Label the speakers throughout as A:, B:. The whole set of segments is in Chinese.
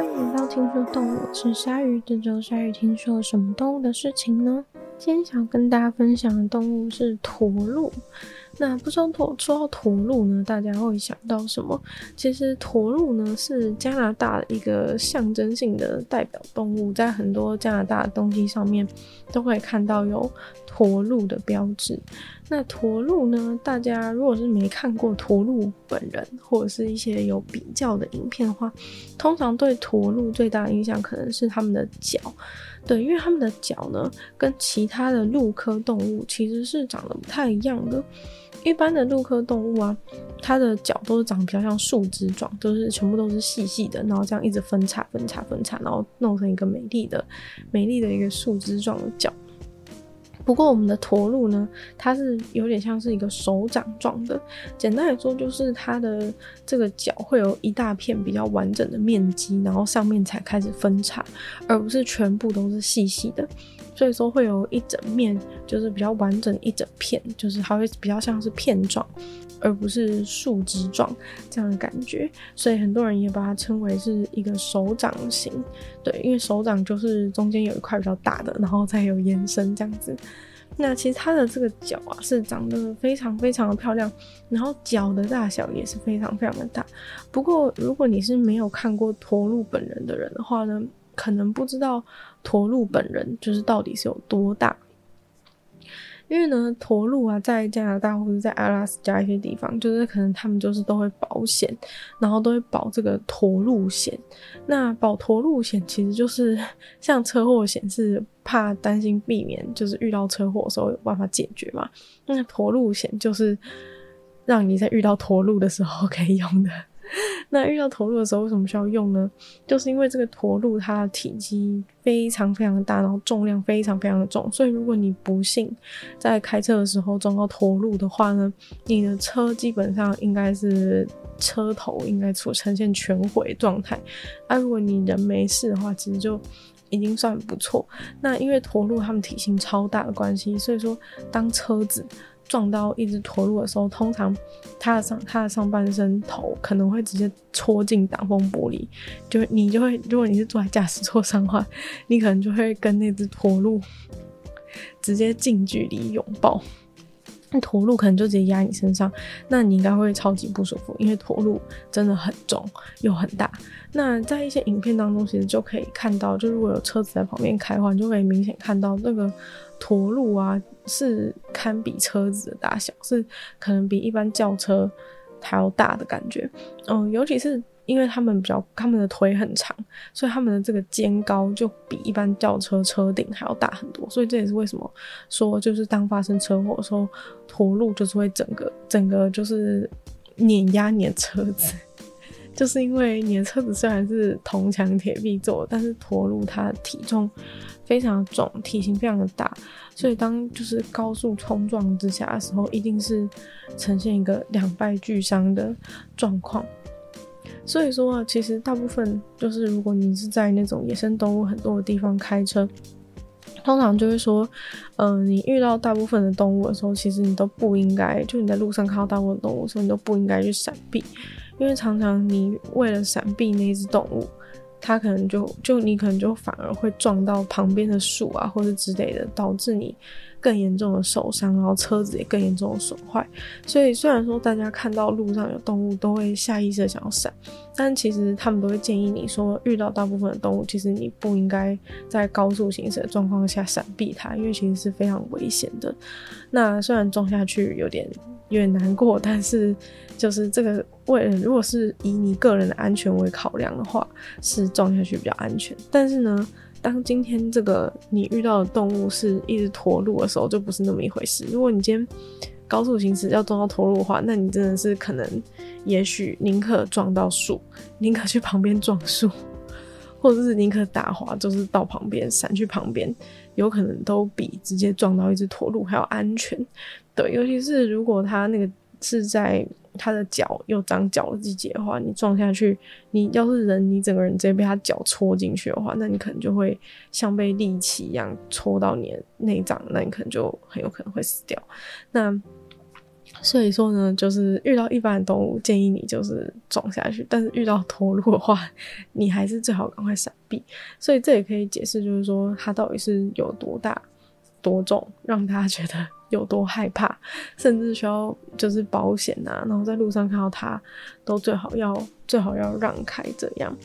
A: 欢迎来到听说动物，我是鲨鱼。这周鲨鱼听说了什么动物的事情呢？今天想跟大家分享的动物是驼鹿。那不知道驼说到驼鹿呢，大家会想到什么？其实驼鹿呢是加拿大的一个象征性的代表动物，在很多加拿大的东西上面都会看到有驼鹿的标志。那驼鹿呢，大家如果是没看过驼鹿本人，或者是一些有比较的影片的话，通常对驼鹿最大的印象可能是它们的脚。对，因为它们的脚呢，跟其他的鹿科动物其实是长得不太一样的。一般的鹿科动物啊，它的脚都是长比较像树枝状，都是全部都是细细的，然后这样一直分叉、分叉、分叉，然后弄成一个美丽的、美丽的一个树枝状的脚。不过我们的驼鹿呢，它是有点像是一个手掌状的。简单来说，就是它的这个脚会有一大片比较完整的面积，然后上面才开始分叉，而不是全部都是细细的。所以说会有一整面，就是比较完整一整片，就是它会比较像是片状，而不是树枝状这样的感觉。所以很多人也把它称为是一个手掌型，对，因为手掌就是中间有一块比较大的，然后再有延伸这样子。那其实它的这个脚啊是长得非常非常的漂亮，然后脚的大小也是非常非常的大。不过如果你是没有看过驼鹿本人的人的话呢，可能不知道驼鹿本人就是到底是有多大，因为呢，驼鹿啊，在加拿大或者在阿拉斯加一些地方，就是可能他们就是都会保险，然后都会保这个驼鹿险。那保驼鹿险其实就是像车祸险，是怕担心避免就是遇到车祸的时候有办法解决嘛。那驼鹿险就是让你在遇到驼鹿的时候可以用的。那遇到驼鹿的时候，为什么需要用呢？就是因为这个驼鹿它的体积非常非常的大，然后重量非常非常的重，所以如果你不幸在开车的时候撞到驼鹿的话呢，你的车基本上应该是车头应该出呈现全毁状态。那、啊、如果你人没事的话，其实就已经算不错。那因为驼鹿它们体型超大的关系，所以说当车子撞到一只驼鹿的时候，通常它的上它的上半身头可能会直接戳进挡风玻璃，就你就会，如果你是坐在驾驶座上的话，你可能就会跟那只驼鹿直接近距离拥抱。那驼鹿可能就直接压你身上，那你应该会超级不舒服，因为驼鹿真的很重又很大。那在一些影片当中，其实就可以看到，就如果有车子在旁边开的话，你就可以明显看到那个驼鹿啊，是堪比车子的大小，是可能比一般轿车还要大的感觉。嗯，尤其是。因为他们比较，他们的腿很长，所以他们的这个肩高就比一般轿车车顶还要大很多。所以这也是为什么说，就是当发生车祸的时候，驼鹿就是会整个整个就是碾压你的车子，就是因为你的车子虽然是铜墙铁壁做，但是驼鹿它体重非常重，体型非常的大，所以当就是高速冲撞之下的时候，一定是呈现一个两败俱伤的状况。所以说啊，其实大部分就是，如果你是在那种野生动物很多的地方开车，通常就会说，嗯、呃，你遇到大部分的动物的时候，其实你都不应该，就你在路上看到大部分动物的时候，你都不应该去闪避，因为常常你为了闪避那只动物，它可能就就你可能就反而会撞到旁边的树啊，或者之类的，导致你。更严重的受伤，然后车子也更严重的损坏。所以虽然说大家看到路上有动物都会下意识想要闪，但其实他们都会建议你说，遇到大部分的动物，其实你不应该在高速行驶的状况下闪避它，因为其实是非常危险的。那虽然撞下去有点有点难过，但是就是这个为了如果是以你个人的安全为考量的话，是撞下去比较安全。但是呢，当今天这个你遇到的动物是一只驼鹿的时候，就不是那么一回事。如果你今天高速行驶要撞到驼鹿的话，那你真的是可能，也许宁可撞到树，宁可去旁边撞树，或者是宁可打滑，就是到旁边闪去旁边，有可能都比直接撞到一只驼鹿还要安全。对，尤其是如果它那个是在。它的脚又长脚的季节的话，你撞下去，你要是人，你整个人直接被它脚戳进去的话，那你可能就会像被利器一样戳到你的内脏，那你可能就很有可能会死掉。那所以说呢，就是遇到一般的动物，建议你就是撞下去；但是遇到驼鹿的话，你还是最好赶快闪避。所以这也可以解释，就是说它到底是有多大、多重，让大家觉得有多害怕，甚至需要就是保险啊，然后在路上看到他，都最好要最好要让开这样。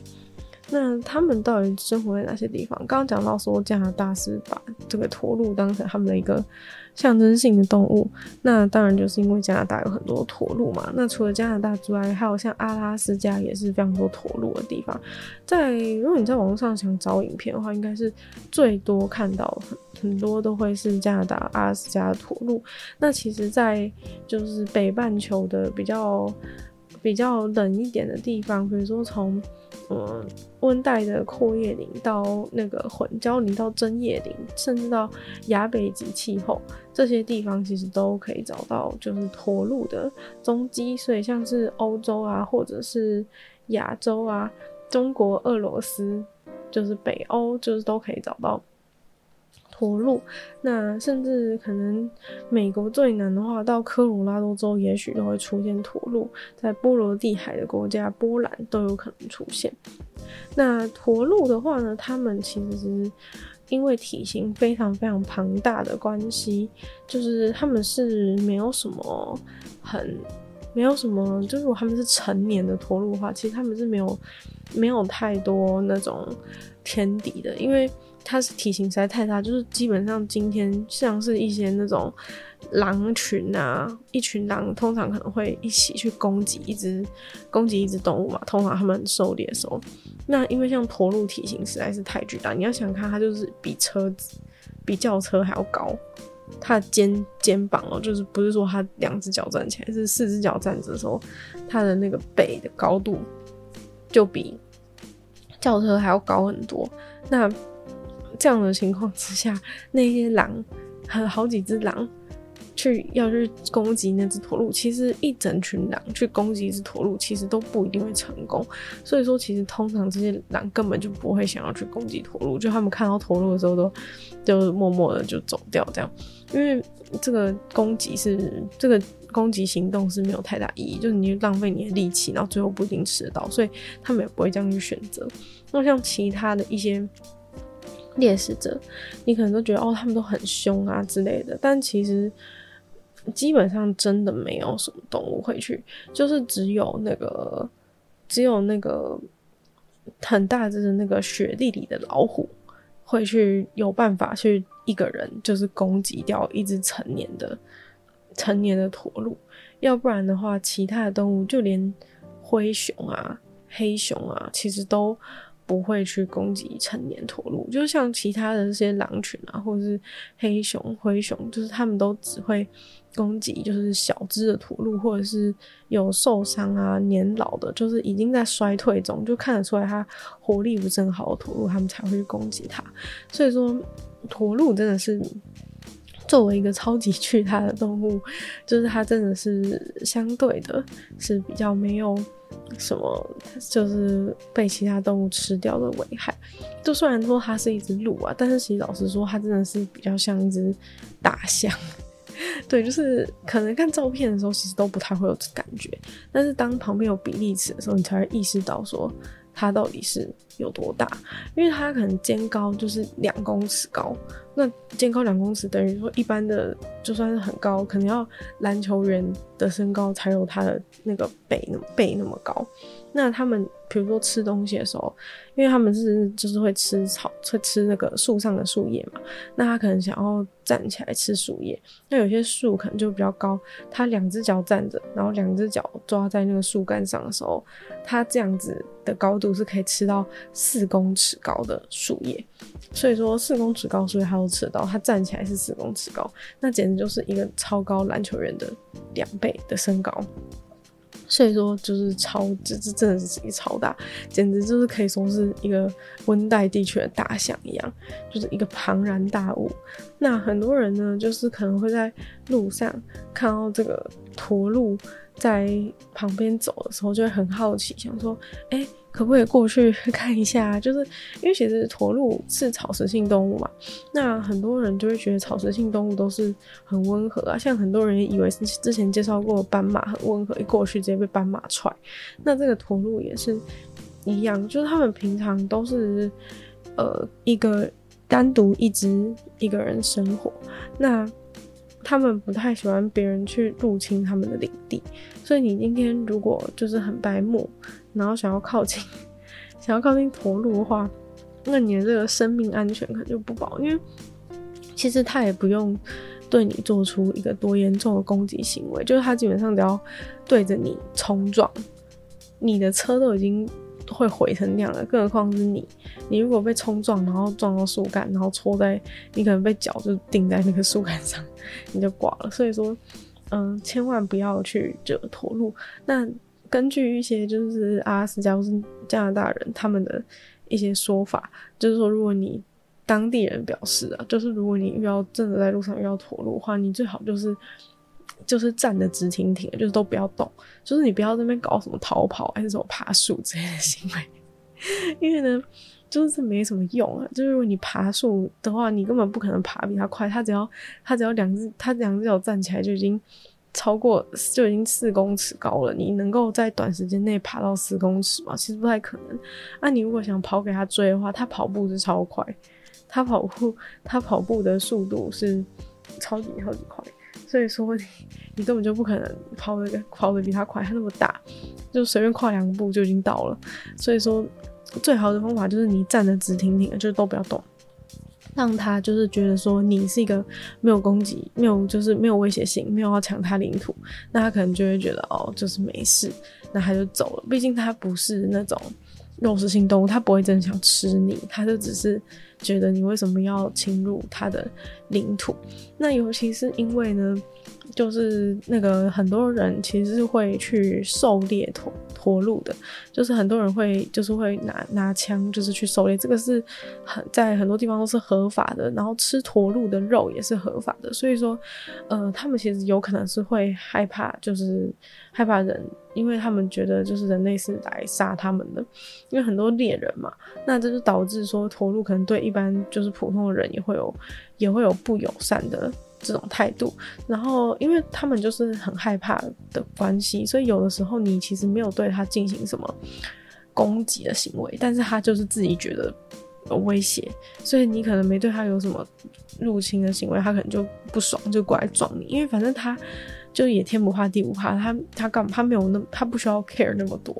A: 那他们到底生活在哪些地方？刚刚讲到说加拿大是把这个驼鹿当成他们的一个象征性的动物，那当然就是因为加拿大有很多驼鹿嘛。那除了加拿大之外，还有像阿拉斯加也是非常多驼鹿的地方。在如果你在网上想找影片的话，应该是最多看到很很多都会是加拿大阿拉斯加的驼鹿。那其实，在就是北半球的比较比较冷一点的地方，比如说从嗯，温带的阔叶林到那个混交林到针叶林，甚至到亚北极气候这些地方，其实都可以找到就是驼鹿的踪迹。所以像是欧洲啊，或者是亚洲啊，中国、俄罗斯，就是北欧，就是都可以找到。驼鹿，那甚至可能美国最南的话，到科罗拉多州也许都会出现驼鹿，在波罗的海的国家波兰都有可能出现。那驼鹿的话呢，它们其实因为体型非常非常庞大的关系，就是他们是没有什么很没有什么，就是如果他们是成年的驼鹿的话，其实他们是没有没有太多那种天敌的，因为。它是体型实在太大，就是基本上今天像是一些那种狼群啊，一群狼通常可能会一起去攻击一只攻击一只动物嘛，通常他们狩猎的时候，那因为像驼鹿体型实在是太巨大，你要想看它就是比车子比轿车还要高，它的肩肩膀哦，就是不是说它两只脚站起来，是四只脚站着的时候，它的那个背的高度就比轿车还要高很多，那。这样的情况之下，那些狼，和好几只狼，去要去攻击那只驼鹿。其实一整群狼去攻击一只驼鹿，其实都不一定会成功。所以说，其实通常这些狼根本就不会想要去攻击驼鹿，就他们看到驼鹿的时候都，就默默的就走掉这样。因为这个攻击是这个攻击行动是没有太大意义，就是你浪费你的力气，然后最后不一定吃得到，所以他们也不会这样去选择。那像其他的一些。猎食者，你可能都觉得哦，他们都很凶啊之类的，但其实基本上真的没有什么动物会去，就是只有那个只有那个很大只的那个雪地里的老虎会去有办法去一个人就是攻击掉一只成年的成年的驼鹿，要不然的话，其他的动物就连灰熊啊、黑熊啊，其实都。不会去攻击成年驼鹿，就像其他的这些狼群啊，或者是黑熊、灰熊，就是他们都只会攻击就是小只的驼鹿，或者是有受伤啊、年老的，就是已经在衰退中，就看得出来它活力不是很好的驼鹿，他们才会去攻击它。所以说，驼鹿真的是作为一个超级巨大的动物，就是它真的是相对的是比较没有。什么就是被其他动物吃掉的危害？就虽然说它是一只鹿啊，但是其实老实说，它真的是比较像一只大象。对，就是可能看照片的时候，其实都不太会有感觉。但是当旁边有比例尺的时候，你才会意识到说它到底是有多大。因为它可能肩高就是两公尺高，那肩高两公尺等于说一般的就算是很高，可能要篮球员的身高才有他的那个背那么背那么高。那他们比如说吃东西的时候，因为他们是就是会吃草，会吃那个树上的树叶嘛。那他可能想要站起来吃树叶，那有些树可能就比较高，他两只脚站着，然后两只脚抓在那个树干上的时候，他这样子的高度是可以吃到四公尺高的树叶。所以说四公尺高，所以他都吃到。他站起来是四公尺高，那简直就是一个超高篮球员的两倍的身高。所以说，就是超，这这真的是一个超大，简直就是可以说是一个温带地区的大象一样，就是一个庞然大物。那很多人呢，就是可能会在路上看到这个驼鹿在旁边走的时候，就会很好奇，想说，哎、欸，可不可以过去看一下？就是因为其实驼鹿是草食性动物嘛，那很多人就会觉得草食性动物都是很温和啊，像很多人以为是之前介绍过斑马很温和，一过去直接被斑马踹。那这个驼鹿也是一样，就是他们平常都是呃一个单独一只一个人生活，那。他们不太喜欢别人去入侵他们的领地，所以你今天如果就是很白目，然后想要靠近，想要靠近驼鹿的话，那你的这个生命安全可能就不保，因为其实他也不用对你做出一个多严重的攻击行为，就是他基本上只要对着你冲撞，你的车都已经。会毁成那样的，更何况是你。你如果被冲撞，然后撞到树干，然后戳在你，可能被脚就钉在那个树干上，你就挂了。所以说，嗯、千万不要去惹驼鹿。那根据一些就是阿拉斯加或是加拿大人他们的一些说法，就是说，如果你当地人表示啊，就是如果你遇到真的在路上遇到驼鹿的话，你最好就是。就是站的直挺挺的，就是都不要动，就是你不要在那边搞什么逃跑还是什么爬树之类的行为，因为呢，就是这没什么用啊。就是如果你爬树的话，你根本不可能爬比它快，它只要它只要两只它两只脚站起来就已经超过就已经四公尺高了，你能够在短时间内爬到四公尺吗？其实不太可能。啊，你如果想跑给他追的话，他跑步是超快，他跑步他跑步的速度是超级超级快。所以说你，你根本就不可能跑得跑得比他快，他那么大，就随便跨两步就已经到了。所以说，最好的方法就是你站得直挺挺的，就是都不要动，让他就是觉得说你是一个没有攻击、没有就是没有威胁性、没有要抢他领土，那他可能就会觉得哦，就是没事，那他就走了。毕竟他不是那种肉食性动物，他不会真的想吃你，他就只是。觉得你为什么要侵入他的领土？那尤其是因为呢，就是那个很多人其实是会去狩猎驼驼鹿的，就是很多人会就是会拿拿枪就是去狩猎，这个是很在很多地方都是合法的，然后吃驼鹿的肉也是合法的，所以说，呃，他们其实有可能是会害怕，就是害怕人。因为他们觉得就是人类是来杀他们的，因为很多猎人嘛，那这就导致说驼鹿可能对一般就是普通的人也会有也会有不友善的这种态度。然后因为他们就是很害怕的关系，所以有的时候你其实没有对他进行什么攻击的行为，但是他就是自己觉得有威胁，所以你可能没对他有什么入侵的行为，他可能就不爽就过来撞你，因为反正他。就也天不怕地不怕，他他干？他没有那，他不需要 care 那么多，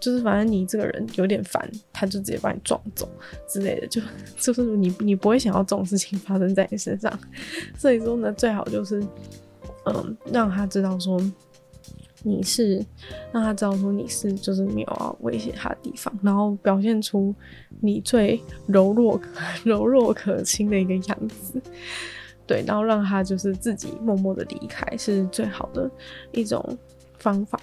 A: 就是反正你这个人有点烦，他就直接把你撞走之类的，就 就是你你不会想要这种事情发生在你身上，所以说呢，最好就是嗯，让他知道说你是，让他知道说你是就是没有要威胁他的地方，然后表现出你最柔弱 柔弱可亲的一个样子。对，然后让他就是自己默默的离开，是最好的一种方法。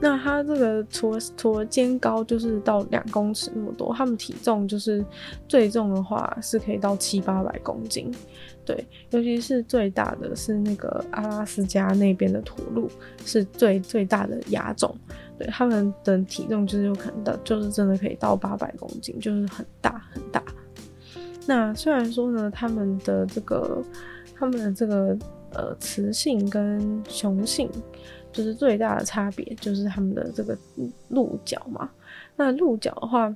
A: 那他这个除了除了肩高就是到两公尺那么多，他们体重就是最重的话是可以到七八百公斤。对，尤其是最大的是那个阿拉斯加那边的驼鹿，是最最大的亚种。对，他们的体重就是有可能的，就是真的可以到八百公斤，就是很大很大。那虽然说呢，他们的这个，他们的这个呃雌性跟雄性，就是最大的差别就是他们的这个鹿角嘛。那鹿角的话，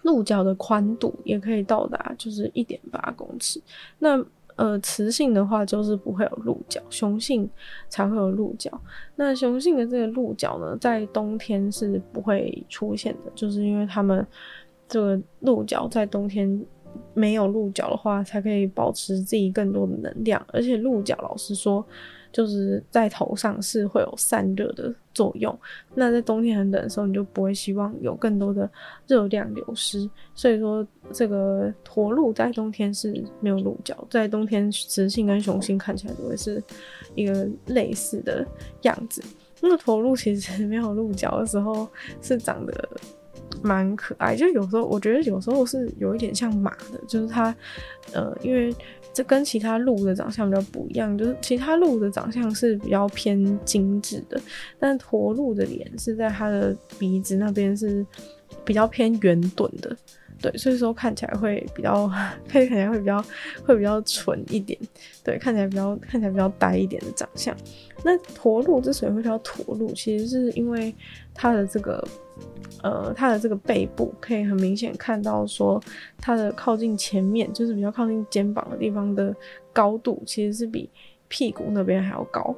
A: 鹿角的宽度也可以到达就是一点八公尺。那呃雌性的话就是不会有鹿角，雄性才会有鹿角。那雄性的这个鹿角呢，在冬天是不会出现的，就是因为他们这个鹿角在冬天。没有鹿角的话，才可以保持自己更多的能量。而且鹿角，老实说，就是在头上是会有散热的作用。那在冬天很冷的时候，你就不会希望有更多的热量流失。所以说，这个驼鹿在冬天是没有鹿角，在冬天雌性跟雄性看起来都会是一个类似的样子。那驼鹿其实没有鹿角的时候，是长得蛮可爱。就有时候我觉得有时候是有一点像马的，就是它，呃，因为这跟其他鹿的长相比较不一样，就是其他鹿的长相是比较偏精致的，但驼鹿的脸是在它的鼻子那边是比较偏圆钝的。对，所以说看起来会比较，看起来会比较，会比较蠢一点。对，看起来比较，看起来比较呆一点的长相。那驼鹿之所以会叫驼鹿，其实是因为它的这个，呃，它的这个背部可以很明显看到说，它的靠近前面，就是比较靠近肩膀的地方的高度，其实是比屁股那边还要高。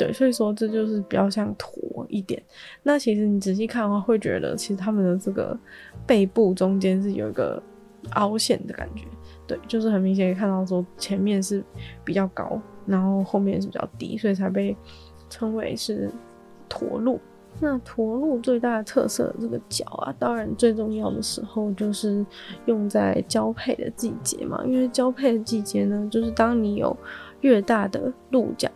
A: 对，所以说这就是比较像驼一点。那其实你仔细看的话，会觉得其实他们的这个背部中间是有一个凹陷的感觉。对，就是很明显可以看到说前面是比较高，然后后面是比较低，所以才被称为是驼鹿。那驼鹿最大的特色这个角啊，当然最重要的时候就是用在交配的季节嘛，因为交配的季节呢，就是当你有越大的鹿角。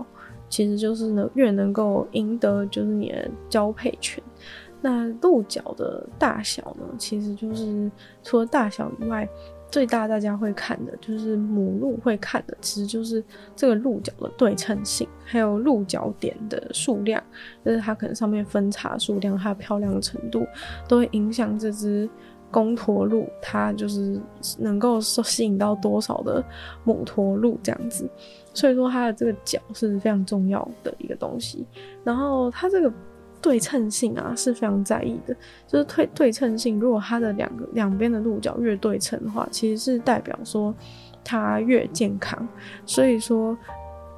A: 其实就是呢，越能够赢得就是你的交配权。那鹿角的大小呢，其实就是除了大小以外，最大大家会看的就是母鹿会看的，其实就是这个鹿角的对称性，还有鹿角点的数量，就是它可能上面分叉数量，它的漂亮程度，都会影响这只公驼鹿，它就是能够吸引到多少的母驼鹿这样子。所以说它的这个角是非常重要的一个东西，然后它这个对称性啊是非常在意的，就是对对称性，如果它的两个两边的鹿角越对称的话，其实是代表说它越健康。所以说，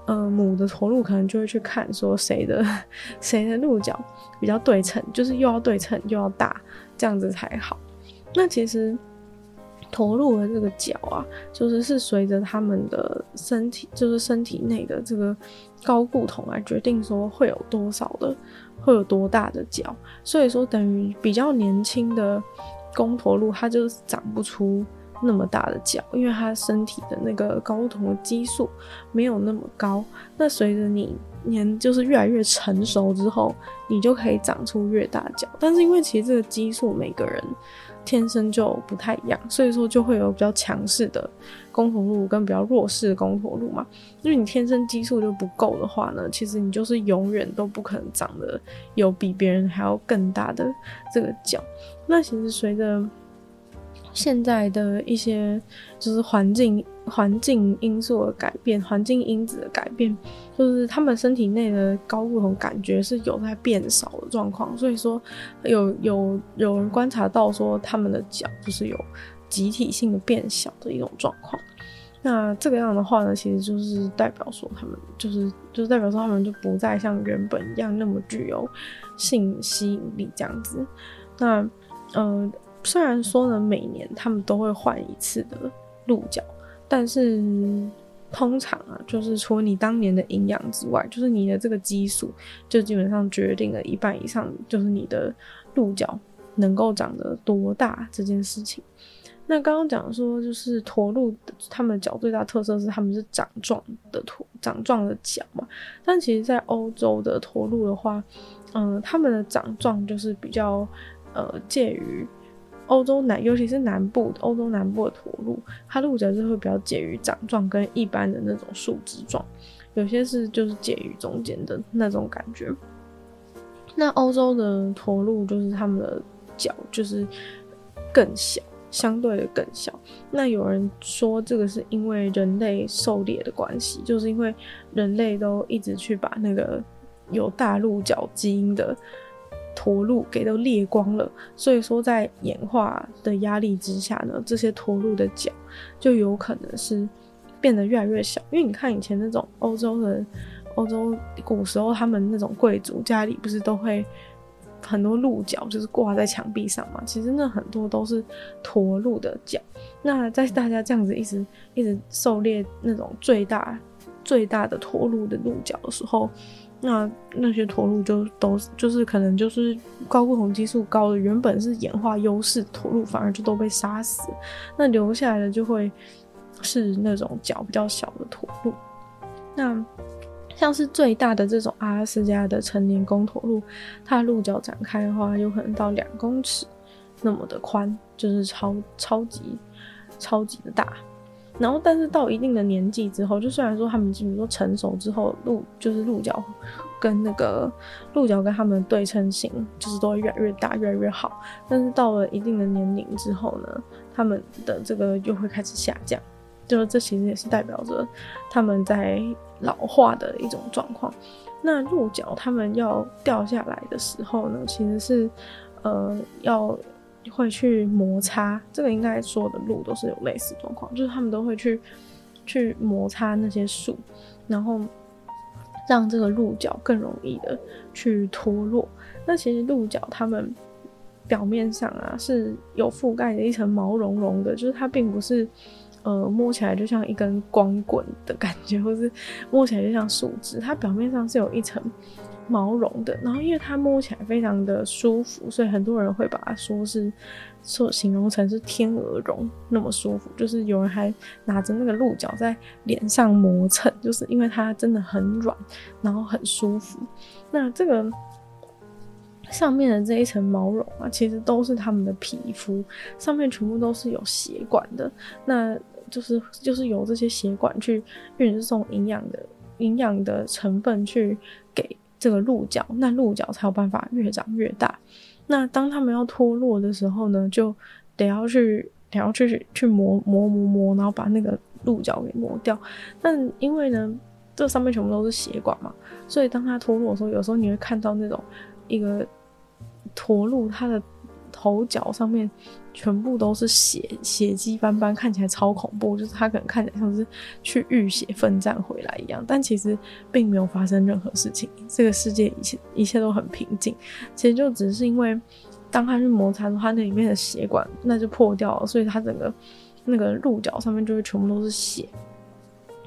A: 呃，母的驼鹿可能就会去看说谁的 谁的鹿角比较对称，就是又要对称又要大，这样子才好。那其实。驼鹿的这个角啊，就是是随着他们的身体，就是身体内的这个高固酮来决定说会有多少的，会有多大的角。所以说，等于比较年轻的公驼鹿，它就是长不出那么大的角，因为它身体的那个睾固酮的激素没有那么高。那随着你年就是越来越成熟之后，你就可以长出越大角。但是因为其实这个激素每个人。天生就不太一样，所以说就会有比较强势的公驼鹿跟比较弱势的公驼鹿嘛。因为你天生激素就不够的话呢，其实你就是永远都不可能长得有比别人还要更大的这个角。那其实随着现在的一些就是环境环境因素的改变，环境因子的改变，就是他们身体内的睾固酮感觉是有在变少的状况，所以说有有有人观察到说他们的脚就是有集体性的变小的一种状况。那这个样的话呢，其实就是代表说他们就是就是代表说他们就不再像原本一样那么具有性吸引力这样子。那嗯。呃虽然说呢，每年他们都会换一次的鹿角，但是通常啊，就是除了你当年的营养之外，就是你的这个激素，就基本上决定了一半以上，就是你的鹿角能够长得多大这件事情。那刚刚讲说，就是驼鹿它们的角最大特色是它们是掌状的驼，掌状的角嘛。但其实，在欧洲的驼鹿的话，嗯、呃，它们的掌状就是比较呃介于。欧洲南，尤其是南部的欧洲南部的驼鹿，它鹿角是会比较介于掌状跟一般的那种树枝状，有些是就是介于中间的那种感觉。那欧洲的驼鹿就是它们的脚就是更小，相对的更小。那有人说这个是因为人类狩猎的关系，就是因为人类都一直去把那个有大鹿角基因的。驼鹿给都裂光了，所以说在演化的压力之下呢，这些驼鹿的角就有可能是变得越来越小。因为你看以前那种欧洲的欧洲古时候，他们那种贵族家里不是都会很多鹿角，就是挂在墙壁上嘛？其实那很多都是驼鹿的角。那在大家这样子一直一直狩猎那种最大最大的驼鹿的鹿角的时候。那那些驼鹿就都就是可能就是高固酮激素高的，原本是演化优势驼鹿，反而就都被杀死。那留下来的就会是那种脚比较小的驼鹿。那像是最大的这种阿拉斯加的成年公驼鹿，它鹿角展开的话，有可能到两公尺。那么的宽，就是超超级超级的大。然后，但是到一定的年纪之后，就虽然说他们比如说成熟之后，鹿就是鹿角跟那个鹿角跟他们对称性就是都会越来越大，越来越好。但是到了一定的年龄之后呢，他们的这个又会开始下降，就是这其实也是代表着他们在老化的一种状况。那鹿角他们要掉下来的时候呢，其实是呃要。会去摩擦，这个应该所有的鹿都是有类似状况，就是他们都会去去摩擦那些树，然后让这个鹿角更容易的去脱落。那其实鹿角它们表面上啊是有覆盖的一层毛茸茸的，就是它并不是呃摸起来就像一根光棍的感觉，或是摸起来就像树枝，它表面上是有一层。毛绒的，然后因为它摸起来非常的舒服，所以很多人会把它说是说形容成是天鹅绒那么舒服。就是有人还拿着那个鹿角在脸上磨蹭，就是因为它真的很软，然后很舒服。那这个上面的这一层毛绒啊，其实都是它们的皮肤，上面全部都是有血管的，那就是就是由这些血管去运送营养的营养的成分去给。这个鹿角，那鹿角才有办法越长越大。那当他们要脱落的时候呢，就得要去，得要去去磨磨磨磨，然后把那个鹿角给磨掉。但因为呢，这上面全部都是血管嘛，所以当它脱落的时候，有时候你会看到那种一个驼鹿，它的。头角上面全部都是血，血迹斑斑，看起来超恐怖。就是它可能看起来像是去浴血奋战回来一样，但其实并没有发生任何事情。这个世界一切一切都很平静。其实就只是因为当它去摩擦它那里面的血管，那就破掉了，所以它整个那个鹿角上面就会全部都是血。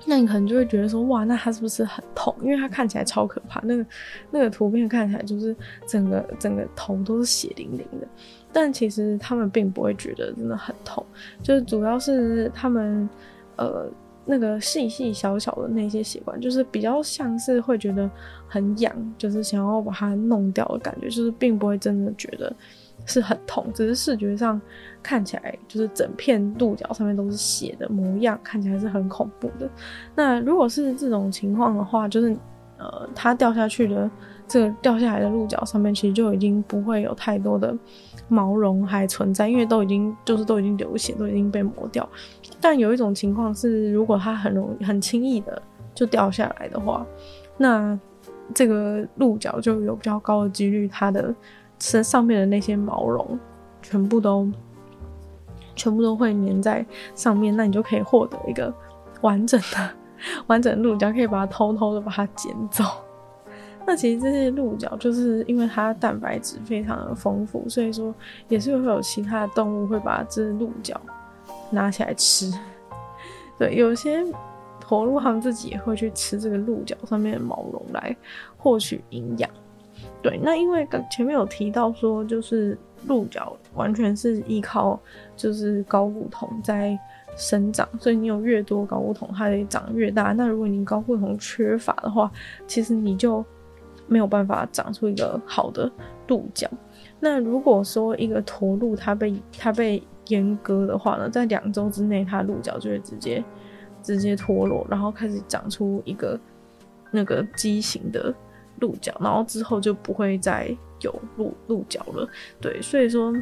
A: 那你可能就会觉得说，哇，那它是不是很痛？因为它看起来超可怕。那个那个图片看起来就是整个整个头都是血淋淋的。但其实他们并不会觉得真的很痛，就是主要是他们呃那个细细小小的那些血管，就是比较像是会觉得很痒，就是想要把它弄掉的感觉，就是并不会真的觉得是很痛，只是视觉上看起来就是整片鹿角上面都是血的模样，看起来是很恐怖的。那如果是这种情况的话，就是呃它掉下去的这个掉下来的鹿角上面，其实就已经不会有太多的。毛绒还存在，因为都已经就是都已经流血，都已经被磨掉。但有一种情况是，如果它很容易、很轻易的就掉下来的话，那这个鹿角就有比较高的几率，它的身上面的那些毛绒全部都全部都会粘在上面，那你就可以获得一个完整的、完整鹿角，可以把它偷偷的把它捡走。那其实这些鹿角就是因为它蛋白质非常的丰富，所以说也是会有其他的动物会把这鹿角拿起来吃。对，有些驼鹿它们自己也会去吃这个鹿角上面的毛绒来获取营养。对，那因为刚前面有提到说，就是鹿角完全是依靠就是睾固酮在生长，所以你有越多睾固酮，它得长越大。那如果你睾固酮缺乏的话，其实你就没有办法长出一个好的鹿角。那如果说一个驼鹿它被它被阉割的话呢，在两周之内，它鹿角就会直接直接脱落，然后开始长出一个那个畸形的鹿角，然后之后就不会再有鹿鹿角了。对，所以说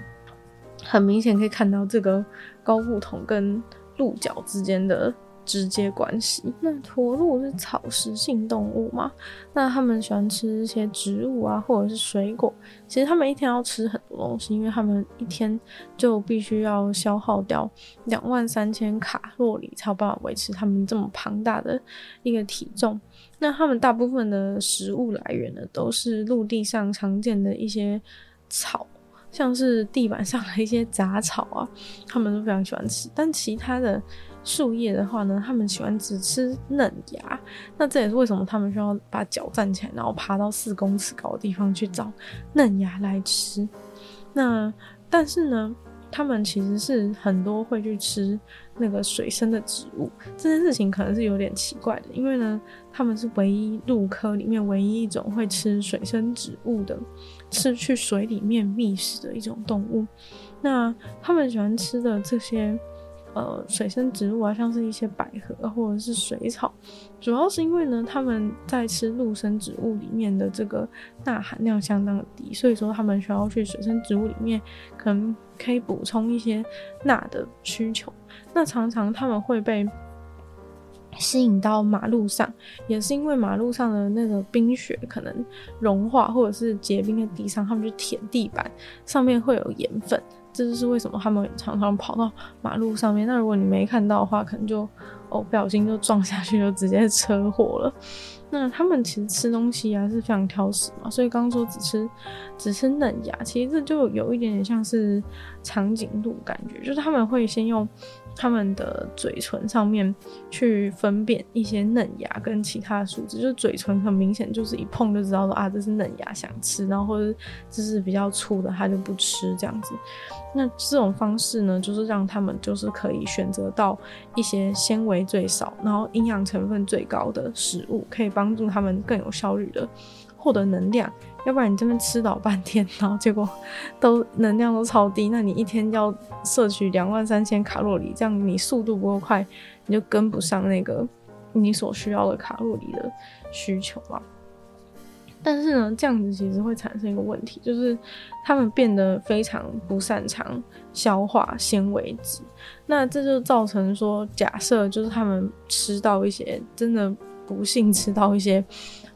A: 很明显可以看到这个睾固酮跟鹿角之间的。直接关系。那驼鹿是草食性动物嘛？那他们喜欢吃一些植物啊，或者是水果。其实他们一天要吃很多东西，因为他们一天就必须要消耗掉两万三千卡路里，才有办法维持他们这么庞大的一个体重。那他们大部分的食物来源呢，都是陆地上常见的一些草，像是地板上的一些杂草啊，他们都非常喜欢吃。但其他的。树叶的话呢，他们喜欢只吃嫩芽，那这也是为什么他们需要把脚站起来，然后爬到四公尺高的地方去找嫩芽来吃。那但是呢，他们其实是很多会去吃那个水生的植物。这件事情可能是有点奇怪的，因为呢，他们是唯一陆科里面唯一一种会吃水生植物的，是去水里面觅食的一种动物。那他们喜欢吃的这些。呃，水生植物啊，像是一些百合或者是水草，主要是因为呢，他们在吃陆生植物里面的这个钠含量相当的低，所以说他们需要去水生植物里面，可能可以补充一些钠的需求。那常常他们会被吸引到马路上，也是因为马路上的那个冰雪可能融化或者是结冰的地上，他们就舔地板，上面会有盐分。这就是为什么他们常常跑到马路上面。那如果你没看到的话，可能就哦不小心就撞下去，就直接车祸了。那他们其实吃东西啊是非常挑食嘛，所以刚刚说只吃只吃嫩芽，其实这就有一点点像是长颈鹿感觉，就是他们会先用。他们的嘴唇上面去分辨一些嫩芽跟其他的树枝，就是嘴唇很明显就是一碰就知道说啊，这是嫩芽想吃，然后或者这是比较粗的它就不吃这样子。那这种方式呢，就是让他们就是可以选择到一些纤维最少，然后营养成分最高的食物，可以帮助他们更有效率的获得能量。要不然你这边吃倒半天，然后结果都能量都超低，那你一天要摄取两万三千卡路里，这样你速度不够快，你就跟不上那个你所需要的卡路里的需求了。但是呢，这样子其实会产生一个问题，就是他们变得非常不擅长消化纤维质，那这就造成说，假设就是他们吃到一些真的不幸吃到一些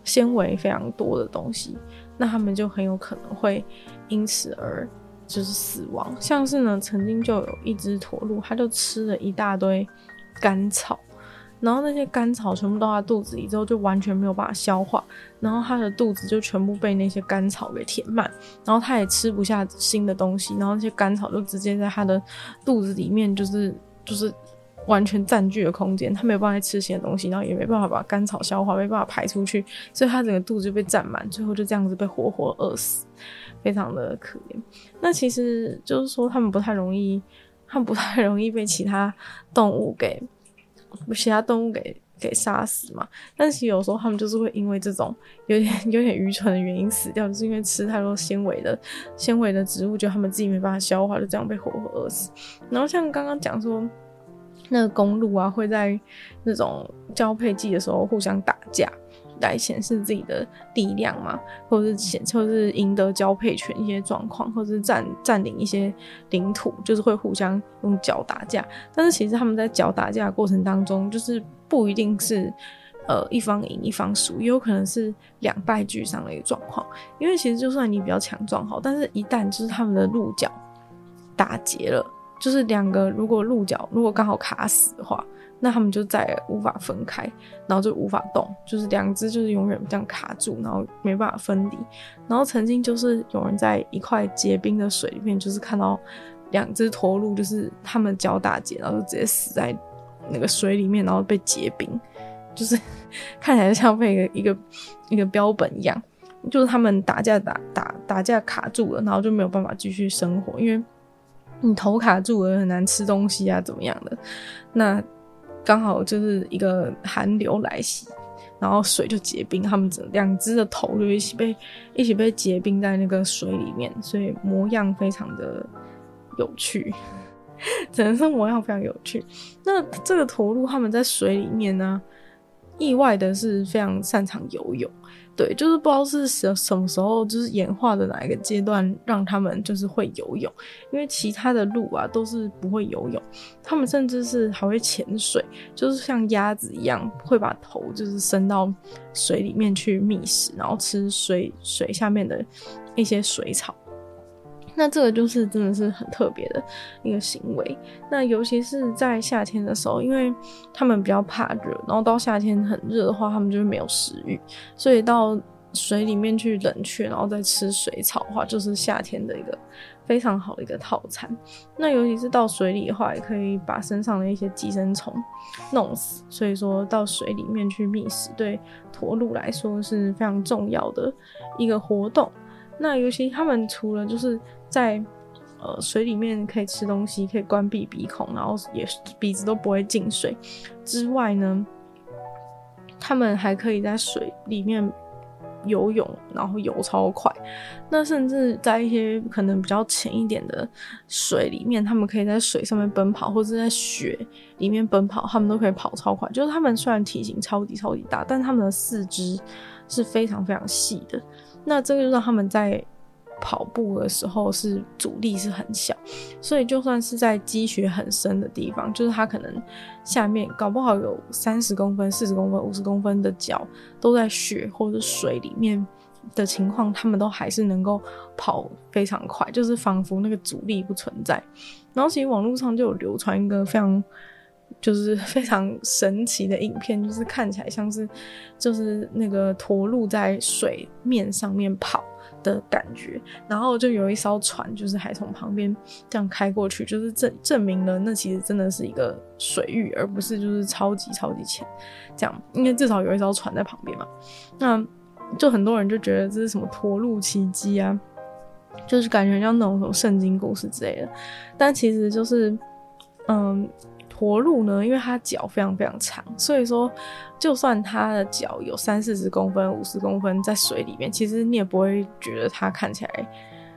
A: 纤维非常多的东西。那他们就很有可能会因此而就是死亡。像是呢，曾经就有一只驼鹿，它就吃了一大堆干草，然后那些干草全部到它肚子里之后，就完全没有办法消化，然后它的肚子就全部被那些干草给填满，然后它也吃不下新的东西，然后那些干草就直接在它的肚子里面就是就是。完全占据了空间，他没有办法吃新的东西，然后也没办法把干草消化，没办法排出去，所以他整个肚子就被占满，最后就这样子被活活饿死，非常的可怜。那其实就是说，他们不太容易，他们不太容易被其他动物给其他动物给给杀死嘛。但是有时候他们就是会因为这种有点 有点愚蠢的原因死掉，就是因为吃太多纤维的纤维的植物，就他们自己没办法消化，就这样被活活饿死。然后像刚刚讲说。那个公路啊，会在那种交配季的时候互相打架，来显示自己的力量嘛，或者是显，或是赢得交配权一些状况，或者是占占领一些领土，就是会互相用脚打架。但是其实他们在脚打架的过程当中，就是不一定是呃一方赢一方输，也有可能是两败俱伤的一个状况。因为其实就算你比较强壮好，但是一旦就是他们的鹿角打结了。就是两个，如果鹿角如果刚好卡死的话，那他们就再也无法分开，然后就无法动，就是两只就是永远这样卡住，然后没办法分离。然后曾经就是有人在一块结冰的水里面，就是看到两只驼鹿，就是他们脚打结，然后就直接死在那个水里面，然后被结冰，就是 看起来像被一个一个一个标本一样，就是他们打架打打打架卡住了，然后就没有办法继续生活，因为。你头卡住了，很难吃东西啊，怎么样的？那刚好就是一个寒流来袭，然后水就结冰，他们整两只的头就一起被一起被结冰在那个水里面，所以模样非常的有趣，只能说模样非常有趣。那这个驼鹿他们在水里面呢，意外的是非常擅长游泳。对，就是不知道是什什么时候，就是演化的哪一个阶段，让他们就是会游泳。因为其他的鹿啊都是不会游泳，他们甚至是还会潜水，就是像鸭子一样，会把头就是伸到水里面去觅食，然后吃水水下面的一些水草。那这个就是真的是很特别的一个行为。那尤其是在夏天的时候，因为他们比较怕热，然后到夏天很热的话，他们就会没有食欲，所以到水里面去冷却，然后再吃水草的话，就是夏天的一个非常好的一个套餐。那尤其是到水里的话，也可以把身上的一些寄生虫弄死。所以说到水里面去觅食，对驼鹿来说是非常重要的一个活动。那尤其他们除了就是在呃水里面可以吃东西，可以关闭鼻孔，然后也鼻子都不会进水之外呢，他们还可以在水里面。游泳，然后游超快，那甚至在一些可能比较浅一点的水里面，他们可以在水上面奔跑，或者在雪里面奔跑，他们都可以跑超快。就是他们虽然体型超级超级大，但他们的四肢是非常非常细的。那这个就让他们在。跑步的时候是阻力是很小，所以就算是在积雪很深的地方，就是它可能下面搞不好有三十公分、四十公分、五十公分的脚都在雪或者水里面的情况，他们都还是能够跑非常快，就是仿佛那个阻力不存在。然后其实网络上就有流传一个非常就是 非常神奇的影片，就是看起来像是就是那个驼鹿在水面上面跑。的感觉，然后就有一艘船，就是还从旁边这样开过去，就是证证明了那其实真的是一个水域，而不是就是超级超级浅这样，因为至少有一艘船在旁边嘛。那就很多人就觉得这是什么驼鹿奇迹啊，就是感觉像那种什么圣经故事之类的，但其实就是嗯。活路呢，因为它脚非常非常长，所以说，就算它的脚有三四十公分、五十公分在水里面，其实你也不会觉得它看起来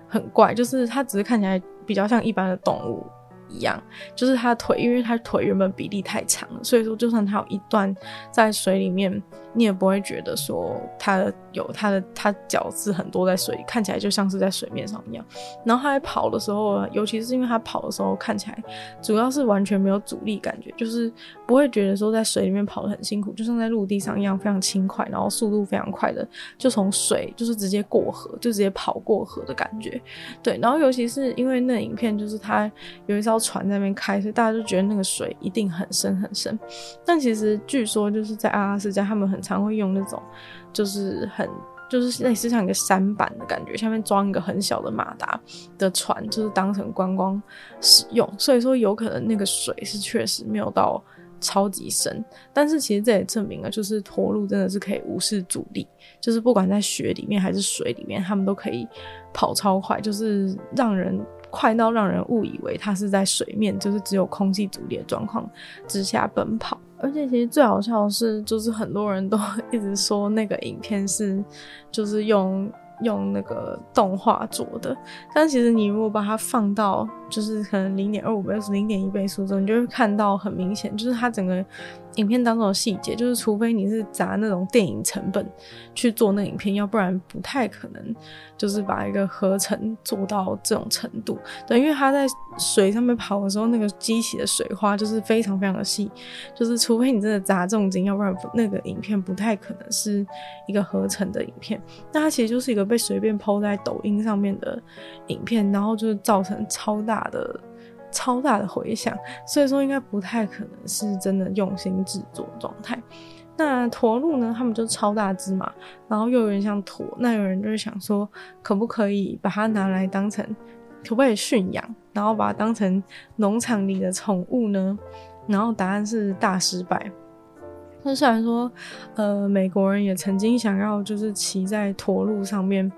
A: 很怪，就是它只是看起来比较像一般的动物。一样，就是它腿，因为它腿原本比例太长了，所以说就算它有一段在水里面，你也不会觉得说他有他的他脚是很多在水里，看起来就像是在水面上一样。然后他在跑的时候，尤其是因为他跑的时候看起来主要是完全没有阻力感觉，就是不会觉得说在水里面跑得很辛苦，就像在陆地上一样非常轻快，然后速度非常快的就从水就是直接过河，就直接跑过河的感觉。对，然后尤其是因为那影片就是他有一艘。船在那边开，所以大家就觉得那个水一定很深很深。但其实据说就是在阿拉斯加，他们很常会用那种，就是很就是类似像一个舢板的感觉，下面装一个很小的马达的船，就是当成观光使用。所以说有可能那个水是确实没有到超级深，但是其实这也证明了，就是驼鹿真的是可以无视阻力，就是不管在雪里面还是水里面，他们都可以跑超快，就是让人。快到让人误以为它是在水面，就是只有空气阻力的状况之下奔跑。而且其实最好笑的是，就是很多人都 一直说那个影片是，就是用。用那个动画做的，但其实你如果把它放到就是可能零点二五倍、零点一倍速中，你就会看到很明显，就是它整个影片当中的细节，就是除非你是砸那种电影成本去做那影片，要不然不太可能就是把一个合成做到这种程度。对，因为它在水上面跑的时候，那个激起的水花就是非常非常的细，就是除非你真的砸重金，要不然那个影片不太可能是一个合成的影片。那它其实就是一个。被随便抛在抖音上面的影片，然后就是造成超大的、超大的回响，所以说应该不太可能是真的用心制作状态。那驼鹿呢？他们就超大只嘛，然后又有点像驼，那有人就是想说，可不可以把它拿来当成，可不可以驯养，然后把它当成农场里的宠物呢？然后答案是大失败。那虽然说，呃，美国人也曾经想要就是骑在驼鹿上面，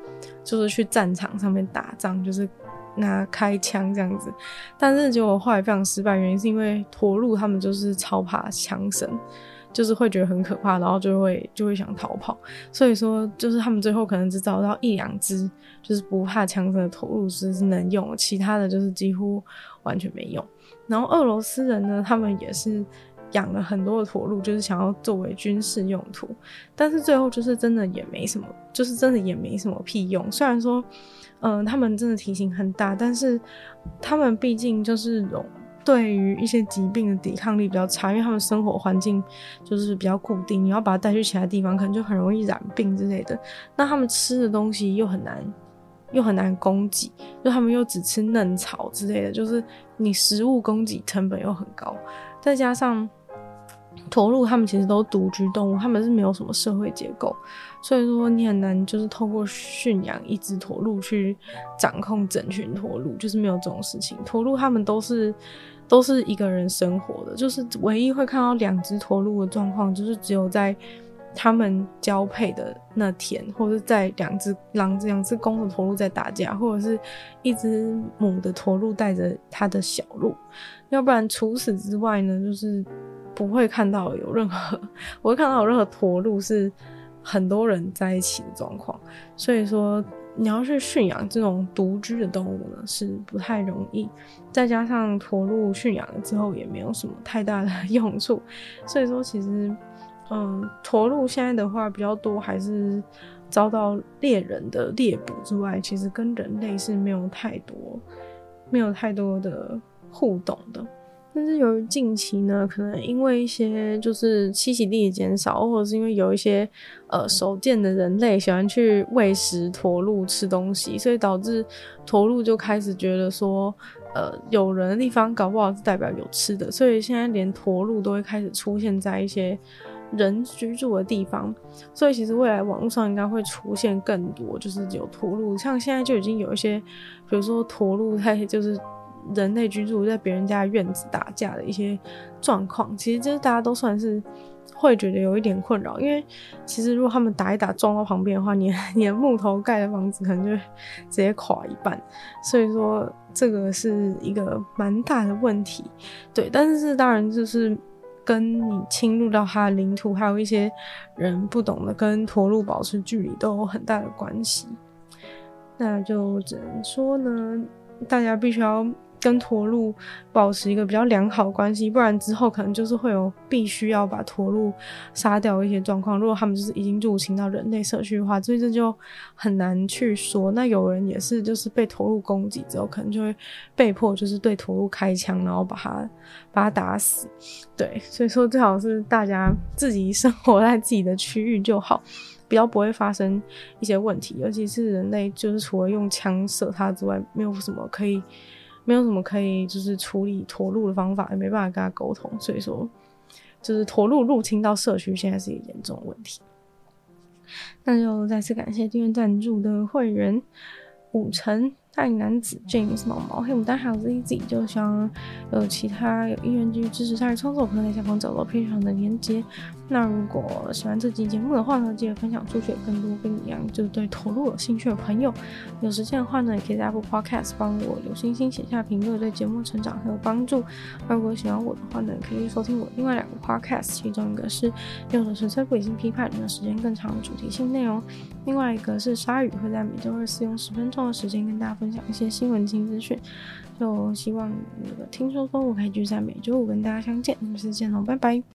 A: 就是去战场上面打仗，就是拿开枪这样子，但是结果后来非常失败，原因是因为驼鹿他们就是超怕枪声，就是会觉得很可怕，然后就会就会想逃跑，所以说就是他们最后可能只找到一两只就是不怕枪声的驼鹿是是能用，其他的就是几乎完全没用。然后俄罗斯人呢，他们也是。养了很多的驼鹿，就是想要作为军事用途，但是最后就是真的也没什么，就是真的也没什么屁用。虽然说，嗯、他们真的体型很大，但是他们毕竟就是有对于一些疾病的抵抗力比较差，因为他们生活环境就是比较固定，你要把它带去其他地方，可能就很容易染病之类的。那他们吃的东西又很难，又很难供给，就他们又只吃嫩草之类的，就是你食物供给成本又很高，再加上。驼鹿他们其实都独居动物，他们是没有什么社会结构，所以说你很难就是透过驯养一只驼鹿去掌控整群驼鹿，就是没有这种事情。驼鹿他们都是都是一个人生活的，就是唯一会看到两只驼鹿的状况，就是只有在他们交配的那天，或者在两只狼、两只公的驼鹿在打架，或者是一只母的驼鹿带着它的小鹿，要不然除此之外呢，就是不会看到有任何，我会看到有任何驼鹿是很多人在一起的状况。所以说，你要去驯养这种独居的动物呢，是不太容易。再加上驼鹿驯养了之后，也没有什么太大的 用处。所以说，其实。嗯，驼鹿现在的话比较多，还是遭到猎人的猎捕之外，其实跟人类是没有太多、没有太多的互动的。但是由于近期呢，可能因为一些就是栖息地的减少，或者是因为有一些呃手贱的人类喜欢去喂食驼鹿吃东西，所以导致驼鹿就开始觉得说，呃，有人的地方搞不好是代表有吃的，所以现在连驼鹿都会开始出现在一些。人居住的地方，所以其实未来网络上应该会出现更多，就是有驼鹿，像现在就已经有一些，比如说驼鹿在就是人类居住在别人家院子打架的一些状况，其实就是大家都算是会觉得有一点困扰，因为其实如果他们打一打撞到旁边的话，你 你的木头盖的房子可能就直接垮一半，所以说这个是一个蛮大的问题，对，但是当然就是。跟你侵入到他的领土，还有一些人不懂得跟驼鹿保持距离，都有很大的关系。那就只能说呢，大家必须要。跟驼鹿保持一个比较良好关系，不然之后可能就是会有必须要把驼鹿杀掉一些状况。如果他们就是已经入侵到人类社区的话，所以这就很难去说。那有人也是，就是被驼鹿攻击之后，可能就会被迫就是对驼鹿开枪，然后把它把它打死。对，所以说最好是大家自己生活在自己的区域就好，比较不会发生一些问题。尤其是人类，就是除了用枪射它之外，没有什么可以。没有什么可以就是处理驼鹿的方法，也没办法跟他沟通，所以说就是驼鹿入侵到社区，现在是一个严重问题。那就再次感谢订阅赞助的会员五成。大龄男子 James 毛毛黑牡丹还有 ZZ，就希望有其他有意愿继续支持他的创作，可以在下方找到配上的连接。那如果喜欢这期节目的话呢，记得分享出去，更多跟你一样就是对投入有兴趣的朋友。有时间的话呢，也可以在 Apple Podcast 帮我留星星、写下评论，对节目成长很有帮助。那如果喜欢我的话呢，可以收听我另外两个 Podcast，其中一个是用的纯粹不理性批判，的时间更长的主题性内容；另外一个是鲨鱼，会在每周二四用十分钟的时间跟大家分享。一些新闻新资讯，就希望那个听说动物可以就在每周五跟大家相见，那么下次见喽，拜拜。